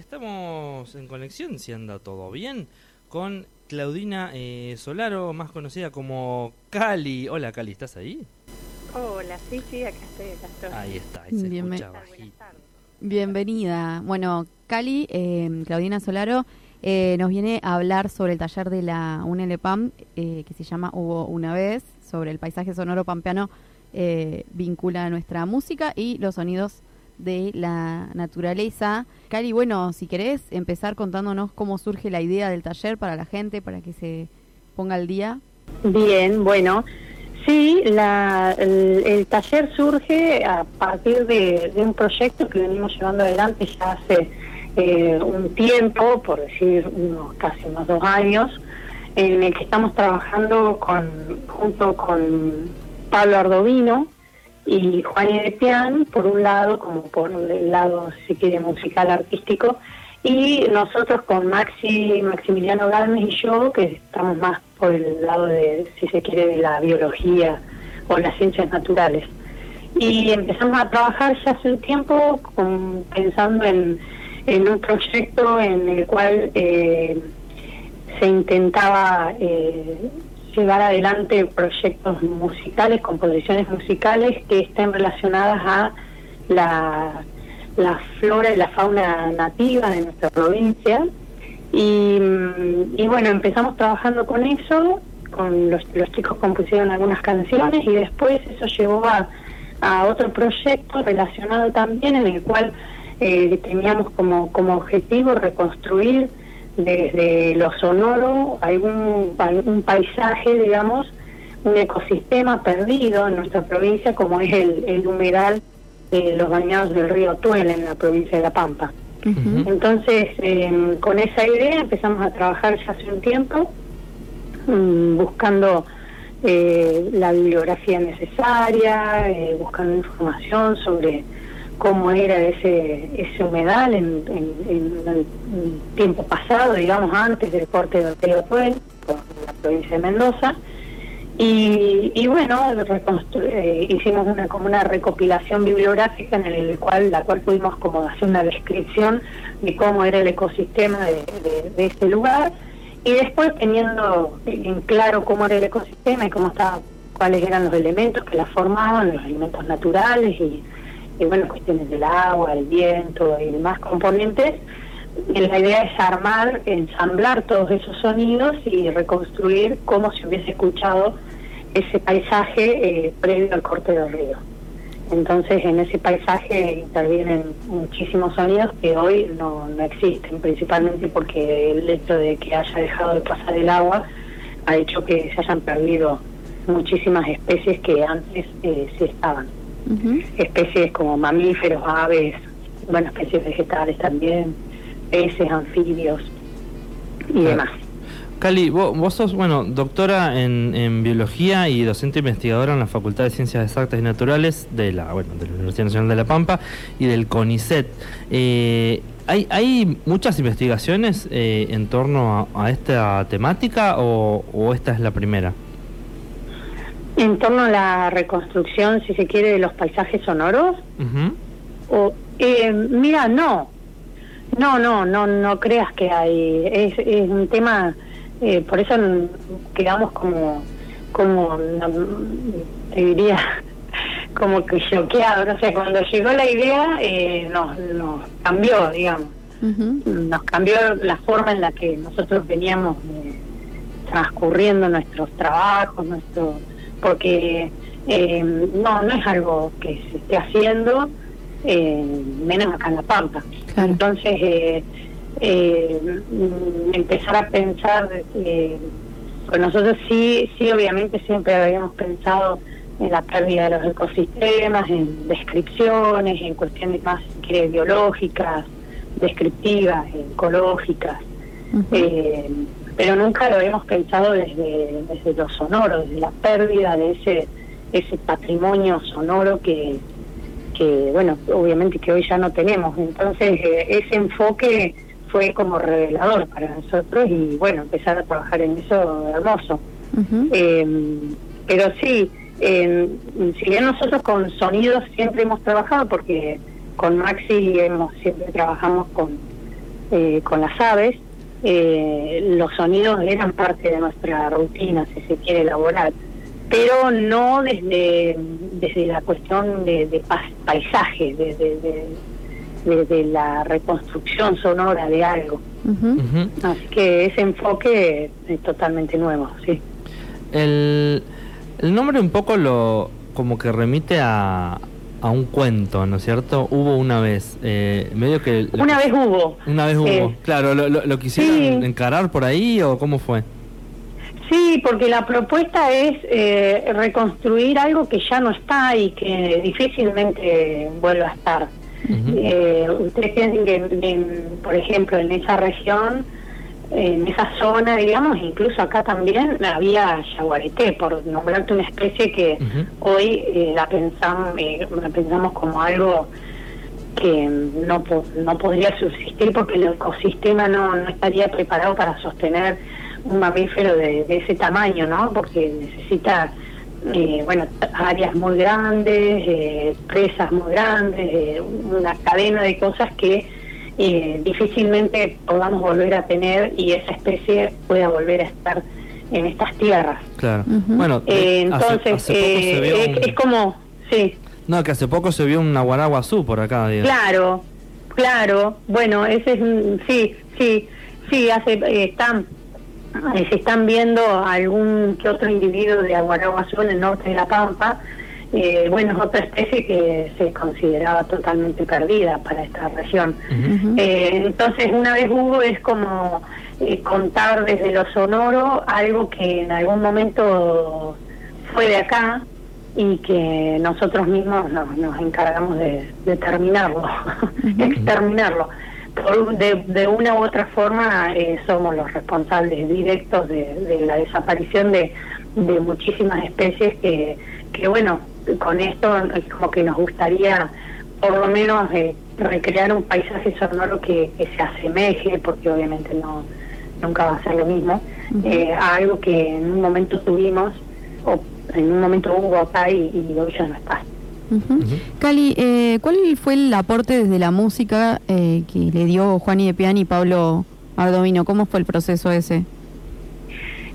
estamos en conexión, si anda todo bien, con Claudina eh, Solaro, más conocida como Cali. Hola Cali, ¿estás ahí? Hola, sí, sí, acá estoy, acá estoy. Ahí está, ahí se Bienven- escucha Buenas bajito. tardes. Bienvenida. Bueno, Cali, eh, Claudina Solaro, eh, nos viene a hablar sobre el taller de la UNLPAM eh, que se llama Hubo una vez, sobre el paisaje sonoro pampeano, eh, vincula nuestra música y los sonidos de la naturaleza. Cali, bueno, si querés empezar contándonos cómo surge la idea del taller para la gente, para que se ponga al día. Bien, bueno, sí, la, el, taller surge a partir de, de un proyecto que venimos llevando adelante ya hace eh, un tiempo, por decir unos casi unos dos años, en el que estamos trabajando con, junto con Pablo Ardovino y Juan Pian, por un lado, como por el lado, si quiere, musical artístico, y nosotros con Maxi, Maximiliano Galmes y yo, que estamos más por el lado de, si se quiere, de la biología o las ciencias naturales. Y empezamos a trabajar ya hace un tiempo con- pensando en, en un proyecto en el cual eh, se intentaba eh, llevar adelante proyectos musicales, composiciones musicales que estén relacionadas a la, la flora y la fauna nativa de nuestra provincia. Y, mm, bueno, empezamos trabajando con eso, con los, chicos compusieron algunas canciones y después eso llevó a, a otro proyecto relacionado también en el cual eh, teníamos como, como objetivo reconstruir desde lo sonoro algún, algún paisaje, digamos, un ecosistema perdido en nuestra provincia como es el, el humedal de los bañados del río Tuel en la provincia de La Pampa. Entonces, eh, con esa idea empezamos a trabajar ya hace un tiempo, mm, buscando eh, la bibliografía necesaria, eh, buscando información sobre cómo era ese, ese humedal en, en- en tiempo pasado, digamos antes del corte del río Tuel, por la provincia de Mendoza. Y, y bueno, eh, hicimos una como una recopilación bibliográfica en el cual la cual pudimos como hacer una descripción de cómo era el ecosistema de, de, de este lugar y después teniendo en claro cómo era el ecosistema y cómo estaba, cuáles eran los elementos que la formaban, los elementos naturales y, y bueno, cuestiones del agua, el viento y demás componentes, la idea es armar, ensamblar todos esos sonidos y reconstruir cómo se hubiese escuchado ese paisaje eh, previo al corte del río. Entonces en ese paisaje intervienen muchísimos sonidos que hoy no, no existen, principalmente porque el hecho de que haya dejado de pasar el agua ha hecho que se hayan perdido muchísimas especies que antes eh, sí estaban. Especies como mamíferos, aves, bueno, especies vegetales también, peces, anfibios y Claro. demás. Cali, vos, vos sos, bueno, doctora en, en biología y docente investigadora en la Facultad de Ciencias Exactas y Naturales de la, bueno, de la Universidad Nacional de La Pampa y del CONICET. Eh, ¿hay, ¿Hay muchas investigaciones eh, en torno a, a esta temática o, o esta es la primera? En torno a la reconstrucción, si se quiere, de los paisajes sonoros. O, eh, mira, no, no, no, no, no creas que hay, es, es un tema, eh, por eso quedamos como, como, te diría, como que choqueados, no sé, cuando llegó la idea eh, nos, nos cambió, digamos, nos cambió la forma en la que nosotros veníamos eh, transcurriendo nuestros trabajos, nuestro, porque eh, no, no es algo que se esté haciendo, eh, menos acá en La Pampa. Claro. Entonces, eh, eh, empezar a pensar, eh, pues nosotros sí, sí, obviamente siempre habíamos pensado en la pérdida de los ecosistemas, en descripciones, en cuestiones más biológicas, descriptivas, ecológicas, Ujú. eh, pero nunca lo hemos pensado desde, desde lo sonoro, desde la pérdida de ese ese patrimonio sonoro que, que bueno, obviamente que hoy ya no tenemos. Entonces, eh, ese enfoque fue como revelador para nosotros y bueno, empezar a trabajar en eso hermoso. Eh, pero sí, eh, si bien nosotros con sonidos siempre hemos trabajado, porque con Maxi hemos siempre trabajamos con, eh, con las aves, eh, los sonidos eran parte de nuestra rutina, si se quiere elaborar, pero no desde, desde la cuestión de, de paisaje, desde, desde la reconstrucción sonora de algo. Así que ese enfoque es totalmente nuevo, sí. El, el nombre un poco lo como que remite a, a un cuento, ¿no es cierto? Hubo una vez, eh, medio que... Una vez hubo. Una vez hubo, eh, claro, ¿lo, lo, quisieron encarar por ahí o cómo fue? Sí, porque la propuesta es eh, reconstruir algo que ya no está y que difícilmente vuelva a estar. ustedes piensen que, por ejemplo, en esa región en esa zona, digamos, incluso acá también había yaguareté, por nombrarte una especie que hoy eh, la, pensamos, eh, la pensamos como algo que no, no podría subsistir porque el ecosistema no, no estaría preparado para sostener un mamífero de, ese tamaño, ¿no? Porque necesita, eh, bueno, áreas muy grandes, presas muy grandes, una cadena de cosas que eh, difícilmente podamos volver a tener y esa especie pueda volver a estar en estas tierras. Claro. Bueno, eh, entonces eh, es, como, sí. No, que hace poco se vio un naguaraguazú por acá. Claro, claro. Bueno, ese es, sí, sí, sí, hace, están, se están viendo algún que otro individuo de aguaraguazú en el norte de La Pampa eh, bueno, es otra especie que se consideraba totalmente perdida para esta región. Eh, entonces, una vez hubo es como eh, contar desde lo sonoro algo que en algún momento fue de acá y que nosotros mismos nos, encargamos de, terminarlo, exterminarlo. de, una u otra forma somos los responsables directos de, la desaparición de, de muchísimas especies que, que bueno, con esto es como que nos gustaría por lo menos eh, recrear un paisaje sonoro que, se asemeje, porque obviamente no nunca va a ser lo mismo, eh, a algo que en un momento tuvimos o en un momento hubo acá y, hoy ya no está. Cali, eh, ¿cuál fue el aporte desde la música que le dio Juan de Piani y Pablo Ardovino? ¿Cómo fue el proceso ese?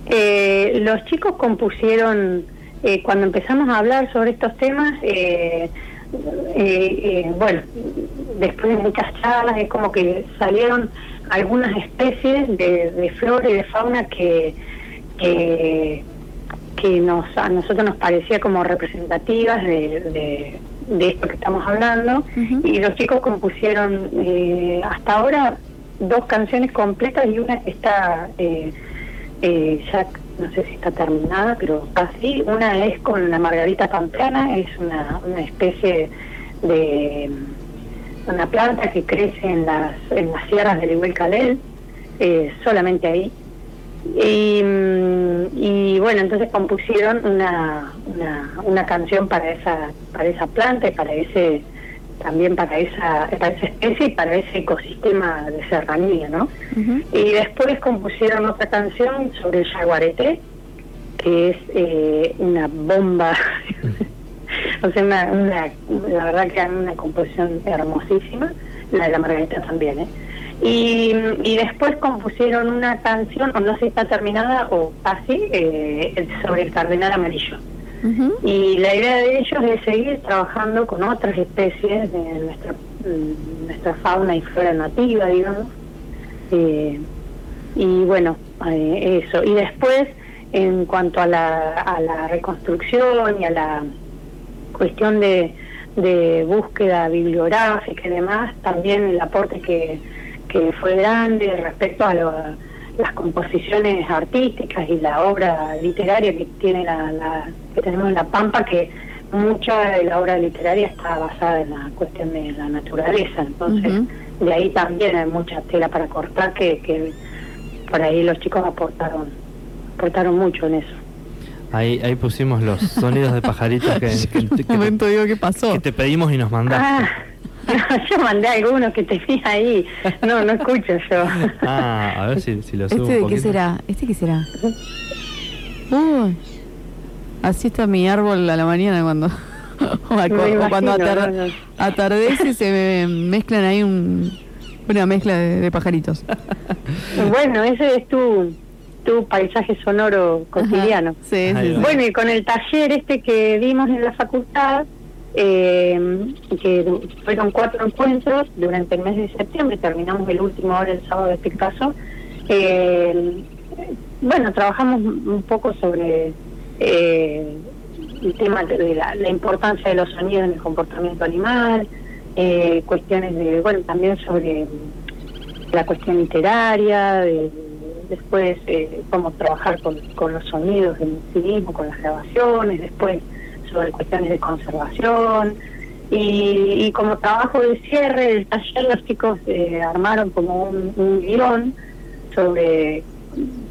los chicos compusieron eh, cuando empezamos a hablar sobre estos temas, eh, eh, bueno, después de muchas charlas, es como que salieron algunas especies de, flora y de fauna que, que, nos, a nosotros nos parecía como representativas de, de, esto que estamos hablando. Y los chicos compusieron hasta ahora dos canciones completas y una que está ya no sé si está terminada, pero casi. Una es con la margarita pampeana, es una, una especie de una planta que crece en las, en las sierras del Iguel Calel, eh, solamente ahí. Y, mm, y, bueno, entonces compusieron una, una, una canción para esa, para esa planta y para ese también para esa, para esa especie y para ese ecosistema de serranía, ¿no? Y después compusieron otra canción sobre el jaguarete, que es eh, una bomba, o sea, una, la verdad que es una composición hermosísima, la de la Margarita también, ¿eh? Y, y después compusieron una canción, o no sé si está terminada o casi, eh, sobre el cardenal amarillo. Y la idea de ellos es seguir trabajando con otras especies de nuestra, mm, nuestra fauna y flora nativa, digamos. Eh, y bueno, eh, eso. Y después, en cuanto a la, a la reconstrucción y a la cuestión de, de búsqueda bibliográfica y demás, también el aporte que, que fue grande respecto a lo las composiciones artísticas y la obra literaria que tiene la, que tenemos en la Pampa que mucha de la obra literaria está basada en la cuestión de la naturaleza. Entonces de ahí también hay mucha tela para cortar que, que por ahí los chicos aportaron aportaron mucho en eso. Ahí, ahí pusimos los sonidos de pajaritos que, momento digo qué pasó que te pedimos y nos mandaste. Ah, yo mandé algunos que te vi ahí. No, no escucho yo. Ah, a ver si, si lo subo. ¿Este de qué será? ¿Este qué será? Uy. Así está mi árbol a la mañana cuando. o cuando atardece se mezclan ahí un, Una mezcla de, de pajaritos. Bueno, ese es tu, tu paisaje sonoro cotidiano. Ajá, Sí, sí. Bueno, y con el taller este que dimos en la facultad, eh, que fueron cuatro encuentros durante el mes de septiembre, terminamos el último ahora el sábado de este caso. eh, bueno, trabajamos un poco sobre eh, el tema de la, importancia de los sonidos en el comportamiento animal, eh, cuestiones de, bueno, también sobre la cuestión literaria, de- después cómo trabajar con, los sonidos en sí con las grabaciones, después sobre cuestiones de conservación. Y, y como trabajo de cierre del taller, los chicos eh, armaron como un, un guion sobre,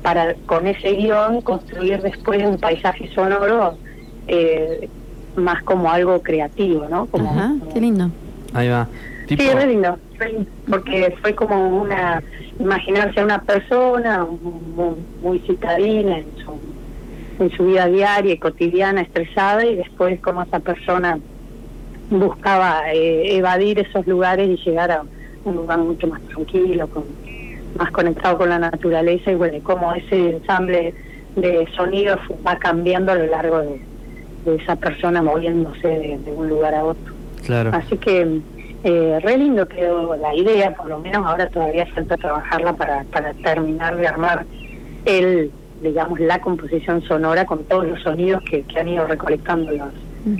para con ese guion construir después un paisaje sonoro eh, más como algo creativo, ¿no? Como, Ajá, qué lindo. Ahí va. Tipo, Sí, es re lindo, re lindo, porque fue como una, imaginarse a una persona muy, muy citadina en su, en su vida diaria y cotidiana, estresada, y después como esa persona buscaba eh, evadir esos lugares y llegar a un lugar mucho más tranquilo, con, más conectado con la naturaleza, y bueno, cómo ese ensamble de sonidos va cambiando a lo largo de, de esa persona moviéndose de- de un lugar a otro. claro. Así que eh, re lindo quedó la idea, por lo menos ahora todavía falta trabajarla para, para terminar de armar el, digamos, la composición sonora con todos los sonidos que, que han ido recolectando los,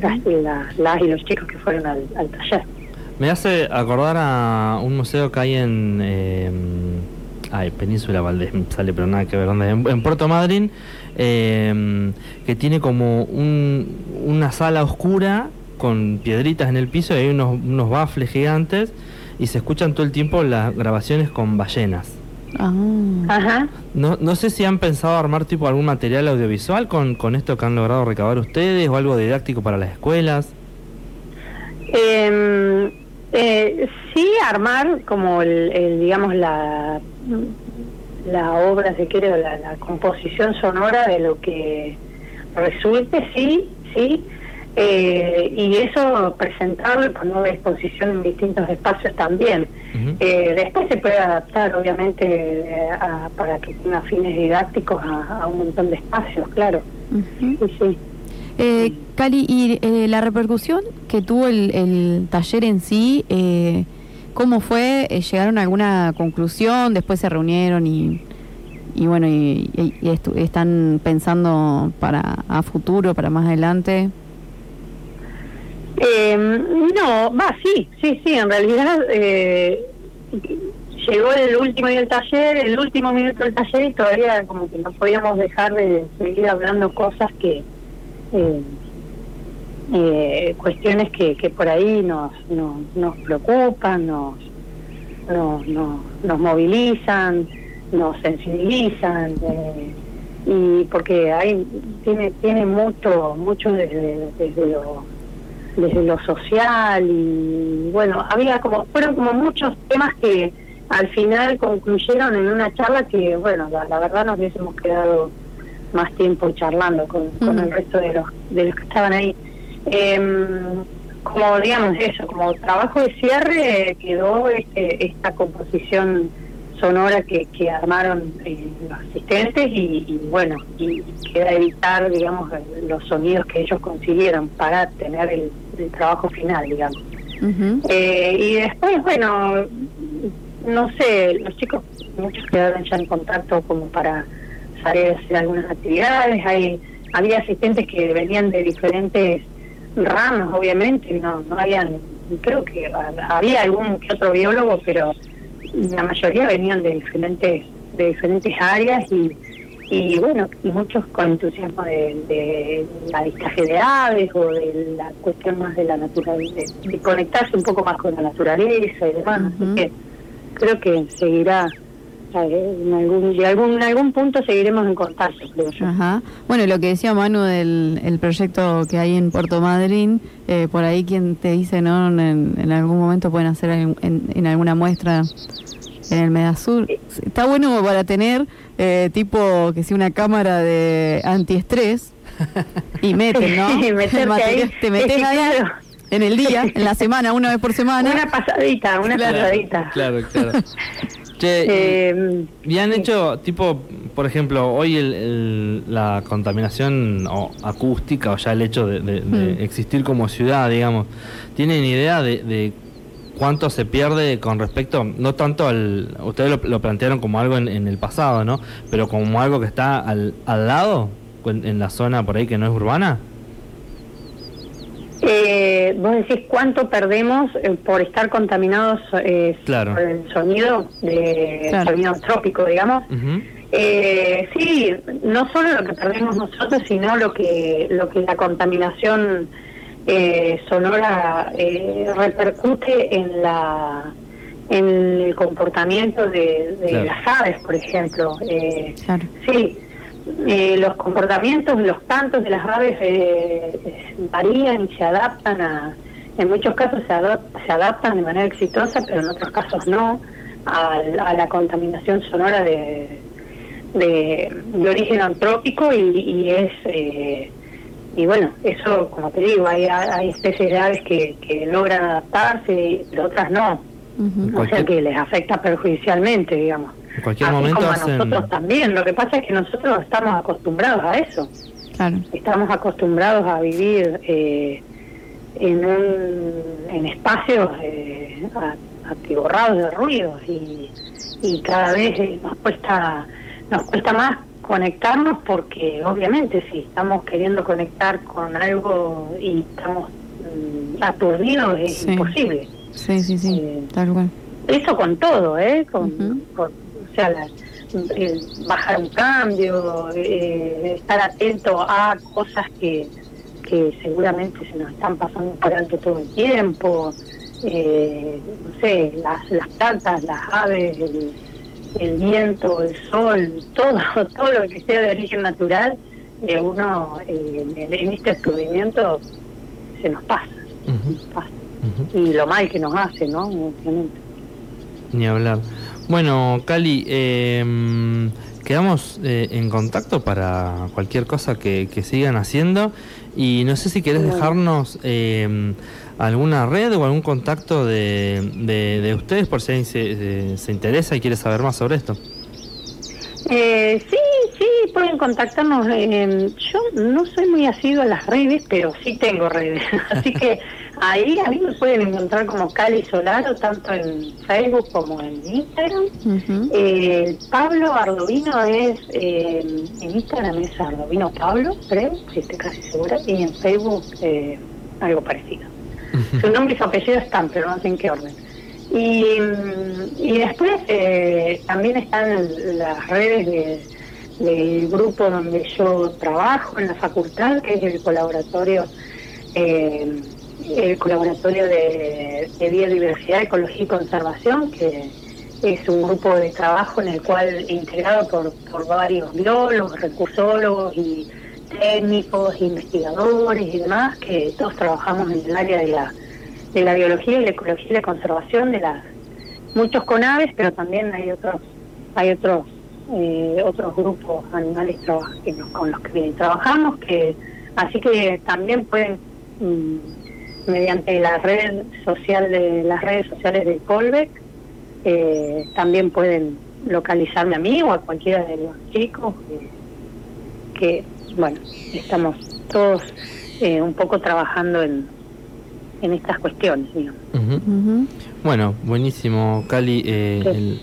las, las- las y los chicos que fueron al, al taller. Me hace acordar a un museo que hay en. eh, ay, Península Valdés, sale, pero nada que ver. ¿dónde? En, en Puerto Madryn, eh, que tiene como un, una sala oscura con piedritas en el piso y hay unos, unos bafles gigantes y se escuchan todo el tiempo las grabaciones con ballenas. Ah. Ajá. No, no sé si han pensado armar tipo algún material audiovisual con, con esto que han logrado recabar ustedes o algo didáctico para las escuelas. Eh, eh, sí, armar como el, el, digamos la la obra, si quiere, o la, la composición sonora de lo que resulte, sí, sí. Eh, y eso presentarlo y ponerlo a exposición en distintos espacios también. Eh, después se puede adaptar, obviamente, a- para que tenga fines didácticos a, a un montón de espacios, claro. Sí, sí. Eh, Cali, y eh, la repercusión que tuvo el, el taller en sí, eh, ¿cómo fue? ¿Llegaron a alguna conclusión? ¿Después se reunieron y, y bueno, y, y- y estu- están pensando para a futuro, para más adelante? Eh, no, va, sí, sí, sí, en realidad eh, llegó el último día del taller, el último minuto del taller y todavía como que no podíamos dejar de seguir hablando cosas que, eh, eh, cuestiones que, que por ahí nos, nos, nos preocupan, nos, nos, nos, nos movilizan, nos sensibilizan. eh, y porque hay tiene tiene mucho mucho desde, desde lo desde lo social y bueno había como fueron como muchos temas que al final concluyeron en una charla que bueno la, la verdad nos hubiésemos quedado más tiempo charlando con, el resto de los de los que estaban ahí. Em, como digamos eso como trabajo de cierre quedó este, esta composición sonora que, que armaron eh, los asistentes y, y bueno y queda editar digamos los sonidos que ellos consiguieron para tener el, el trabajo final digamos eh, y después, bueno, no sé, los chicos, muchos quedaron ya en contacto como para salir a hacer algunas actividades. Hay, había asistentes que venían de diferentes ramas, obviamente, no, no habían, creo que ha- había algún que otro biólogo, pero la mayoría venían de diferentes, de diferentes áreas y y bueno, y muchos con entusiasmo de, de avistaje de aves o de la cuestión más de la naturaleza, de, de conectarse un poco más con la naturaleza y demás. Ujú. Así que creo que seguirá, en algún, de algún, en algún punto seguiremos en contacto, creo yo. Ajá. Bueno, lo que decía Manu del el proyecto que hay en Puerto Madryn, eh, por ahí quien te dice, ¿no? En, en algún momento pueden hacer en, en- en alguna muestra en el Medasur. Está bueno para tener eh, tipo que sea una cámara de antiestrés y meten, ¿no? Ahí. Te metes ahí claro. en el día, en la semana, una vez por semana. Una pasadita, una pasadita. Claro, claro. Eh, y han hecho, tipo, por ejemplo, hoy el, la contaminación acústica o ya el hecho de, mm. existir como ciudad, digamos, ¿tienen idea de, cuánto se pierde con respecto, no tanto al, ustedes lo, plantearon como algo en, el pasado, ¿no? Pero como algo que está al, al lado, en la zona por ahí que no es urbana? Eh, vos decís cuánto perdemos eh, por estar contaminados eh, por el sonido de sonido trópico, digamos. eh, sí, no solo lo que perdemos nosotros, sino lo que lo que la contaminación eh, sonora repercute en la en el comportamiento de, las aves, por ejemplo. claro. Sí eh, los comportamientos, los cantos de las aves eh, varían y se adaptan a, en muchos casos se, se, adaptan de manera exitosa, pero en otros casos no, a, la contaminación sonora de, de, origen antrópico y, es eh, y bueno, eso como te digo, hay, hay especies de aves que, que logran adaptarse, pero otras no, o sea que les afecta perjudicialmente, digamos. En cualquier momento como a nosotros también. Lo que pasa es que nosotros estamos acostumbrados a eso. Estamos acostumbrados a vivir eh, en, un, en espacios eh, atiborrados de ruidos y, y cada vez eh, nos cuesta nos cuesta más conectarnos porque obviamente si estamos queriendo conectar con algo y estamos mm, aturdidos es imposible. Sí, sí, sí, eh, tal cual. Eso con todo, ¿eh? Con, o sea, bajar un cambio, eh, estar atento a cosas que, que seguramente se nos están pasando por alto todo el tiempo, eh, no sé, las, las plantas, las aves, el, viento, el sol, todo, todo lo que sea de origen natural, eh, uno en, este descubrimiento se nos pasa. Y lo mal que nos hace, ¿no? Ni hablar. Bueno, Cali, eh, quedamos eh, en contacto para cualquier cosa que, sigan haciendo y no sé si querés dejarnos eh, alguna red o algún contacto de, de, ustedes por si se, se, interesa y quiere saber más sobre esto. Eh, sí, sí, pueden contactarnos. yo no soy muy asiduo a las redes, pero sí tengo redes. Así que Ahí a mí me pueden encontrar como Cali Solaro, tanto en Facebook como en Instagram. eh, Pablo Ardovino es, eh, en Instagram es Ardovino Pablo, creo, si estoy casi segura, y en Facebook eh, algo parecido. Su nombre y su apellido están, pero no sé en qué orden. Y, y después eh, también están las redes del grupo donde yo trabajo en la facultad, que es el colaboratorio eh, el colaboratorio de, Biodiversidad, Ecología y Conservación, que es un grupo de trabajo en el cual, integrado por, por varios biólogos, recursólogos y técnicos, investigadores y demás, que todos trabajamos en el área de la, de la biología y la ecología y la conservación de las muchos con aves, pero también hay otros hay otros eh, otros grupos animales con los que trabajamos que así que también pueden mm, mediante la red social de las redes sociales de Colbeck. Eh, también pueden localizarme a mí o a cualquiera de los chicos que, bueno, estamos todos eh, un poco trabajando en, en estas cuestiones. Bueno, buenísimo, Cali. Eh,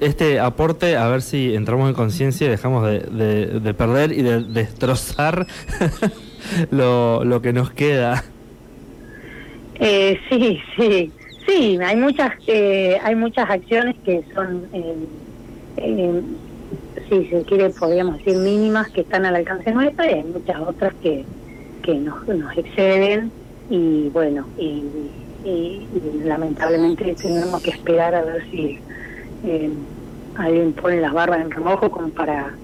este, aporte, a ver si entramos en conciencia y dejamos de, de, perder y de destrozar lo, lo que nos queda. Eh, sí, sí, sí, hay muchas, eh, hay muchas acciones que son, eh, eh, si se quiere, podríamos decir mínimas, que están al alcance nuestro, y hay muchas otras que, que nos, nos exceden y bueno, y, lamentablemente tenemos que esperar a ver si eh, alguien pone las barbas en remojo como para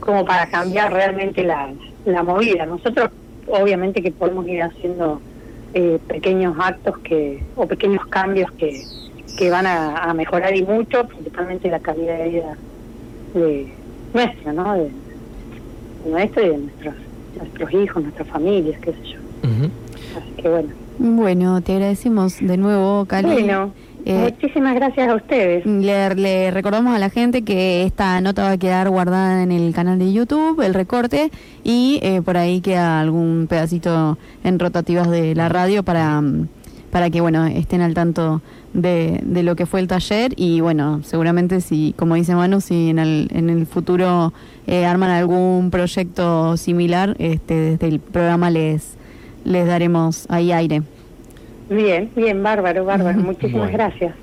como para cambiar realmente la, la movida. Nosotros obviamente que podemos ir haciendo eh, pequeños actos que o pequeños cambios que, que van a, mejorar y mucho, principalmente la calidad de vida de nuestra, ¿no? De, nuestra y de nuestros, nuestros hijos, nuestras familias, qué sé yo. Así que bueno, Bueno, te agradecemos de nuevo, Cali. Bueno, Eh, muchísimas gracias a ustedes. Le, le recordamos a la gente que esta nota va a quedar guardada en el canal de YouTube, el recorte, y eh, por ahí queda algún pedacito en rotativas de la radio para, mm, para que bueno estén al tanto de, de lo que fue el taller y bueno, seguramente si, como dice Manu, si en el, en el futuro eh, arman algún proyecto similar, este, desde el programa les, les daremos ahí aire. Bien, bien, bárbaro, bárbaro. Muchísimas Bueno. gracias.